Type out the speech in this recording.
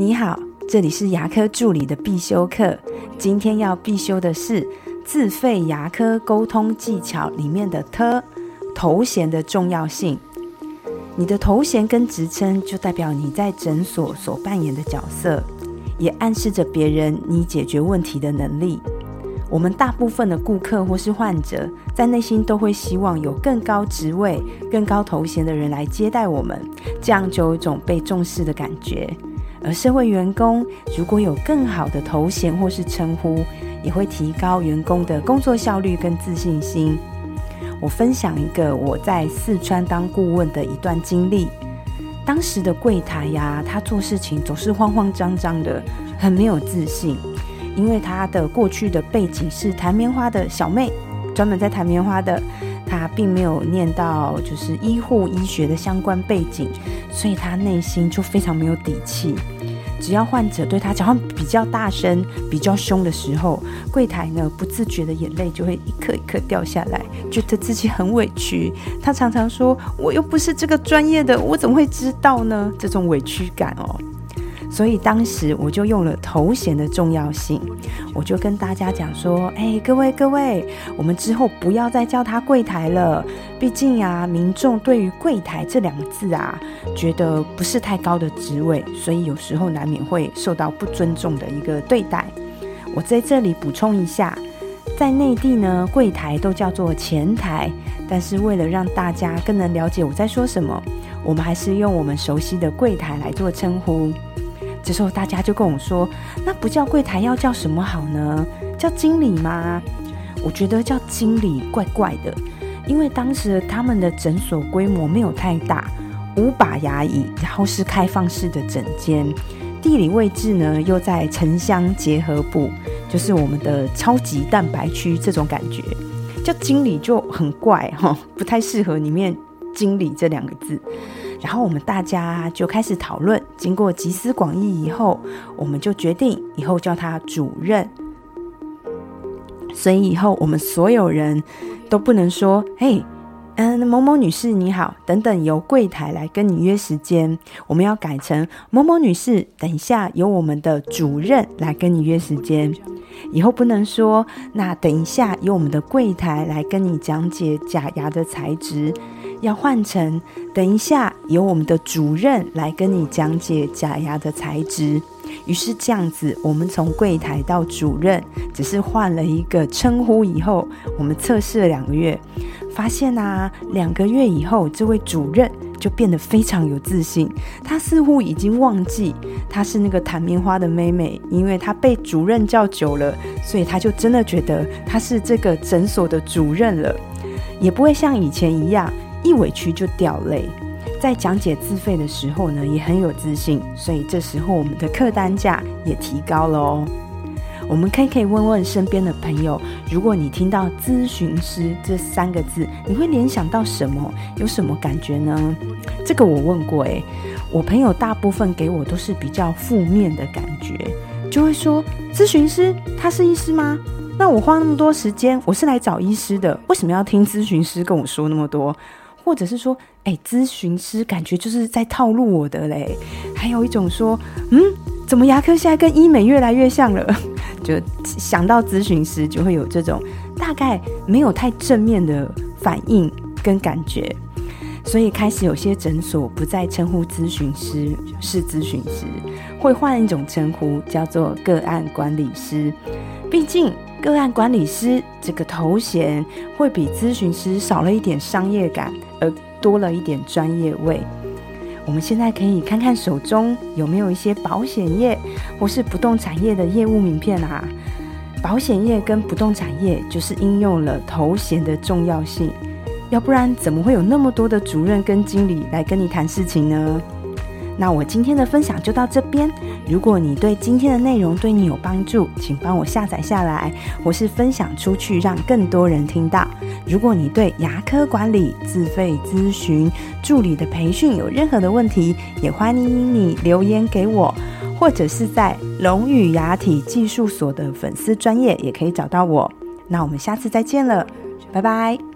你好，这里是牙科助理的必修课。今天要必修的是自费牙科沟通技巧里面的“特”头衔的重要性。你的头衔跟职称就代表你在诊所所扮演的角色，也暗示着别人你解决问题的能力。我们大部分的顾客或是患者，在内心都会希望有更高职位、更高头衔的人来接待我们，这样就有一种被重视的感觉。而社会员工如果有更好的头衔或是称呼，也会提高员工的工作效率跟自信心。我分享一个我在四川当顾问的一段经历。当时的柜台呀，他做事情总是慌慌张张的，很没有自信，因为他的过去的背景是弹棉花的小妹，专门在弹棉花的。他并没有念到就是医护医学的相关背景，所以他内心就非常没有底气。只要患者对他讲话比较大声、比较凶的时候，柜台呢不自觉的眼泪就会一颗一颗掉下来，觉得自己很委屈。他常常说：“我又不是这个专业的，我怎么会知道呢？”这种委屈感哦。所以当时我就用了头衔的重要性，我就跟大家讲说：“哎，各位各位，我们之后不要再叫他柜台了。毕竟呀，民众对于柜台这两个字啊，觉得不是太高的职位，所以有时候难免会受到不尊重的一个对待。我在这里补充一下，在内地呢，柜台都叫做前台，但是为了让大家更能了解我在说什么，我们还是用我们熟悉的柜台来做称呼。”这时候大家就跟我说：“那不叫柜台，要叫什么好呢？叫经理吗？”我觉得叫经理怪怪的，因为当时他们的诊所规模没有太大，五把牙椅，然后是开放式的诊间，地理位置呢又在城乡结合部，就是我们的超级蛋白区这种感觉，叫经理就很怪哈，不太适合里面“经理”这两个字。然后我们大家就开始讨论，经过集思广益以后，我们就决定以后叫他主任。所以以后我们所有人都不能说“嘿，嗯，某某女士你好”等等，由柜台来跟你约时间。我们要改成“某某女士，等一下由我们的主任来跟你约时间”。以后不能说“那等一下由我们的柜台来跟你讲解假牙的材质”。要换成等一下由我们的主任来跟你讲解假牙的材质。于是这样子，我们从柜台到主任，只是换了一个称呼以后，我们测试了两个月，发现啊，两个月以后，这位主任就变得非常有自信。他似乎已经忘记他是那个弹棉花的妹妹，因为他被主任叫久了，所以他就真的觉得他是这个诊所的主任了，也不会像以前一样。一委屈就掉泪，在讲解自费的时候呢，也很有自信，所以这时候我们的客单价也提高了哦。我们可以可以问问身边的朋友，如果你听到咨询师这三个字，你会联想到什么？有什么感觉呢？这个我问过诶，我朋友大部分给我都是比较负面的感觉，就会说咨询师他是医师吗？那我花那么多时间，我是来找医师的，为什么要听咨询师跟我说那么多？或者是说，哎，咨询师感觉就是在套路我的嘞。还有一种说，嗯，怎么牙科现在跟医美越来越像了？就想到咨询师，就会有这种大概没有太正面的反应跟感觉。所以开始有些诊所不再称呼咨询师是咨询师，会换一种称呼，叫做个案管理师。毕竟。个案管理师这个头衔会比咨询师少了一点商业感，而多了一点专业味。我们现在可以看看手中有没有一些保险业或是不动产业的业务名片啊？保险业跟不动产业就是应用了头衔的重要性，要不然怎么会有那么多的主任跟经理来跟你谈事情呢？那我今天的分享就到这边。如果你对今天的内容对你有帮助，请帮我下载下来，或是分享出去，让更多人听到。如果你对牙科管理、自费咨询、助理的培训有任何的问题，也欢迎你留言给我，或者是在龙语牙体技术所的粉丝专业也可以找到我。那我们下次再见了，拜拜。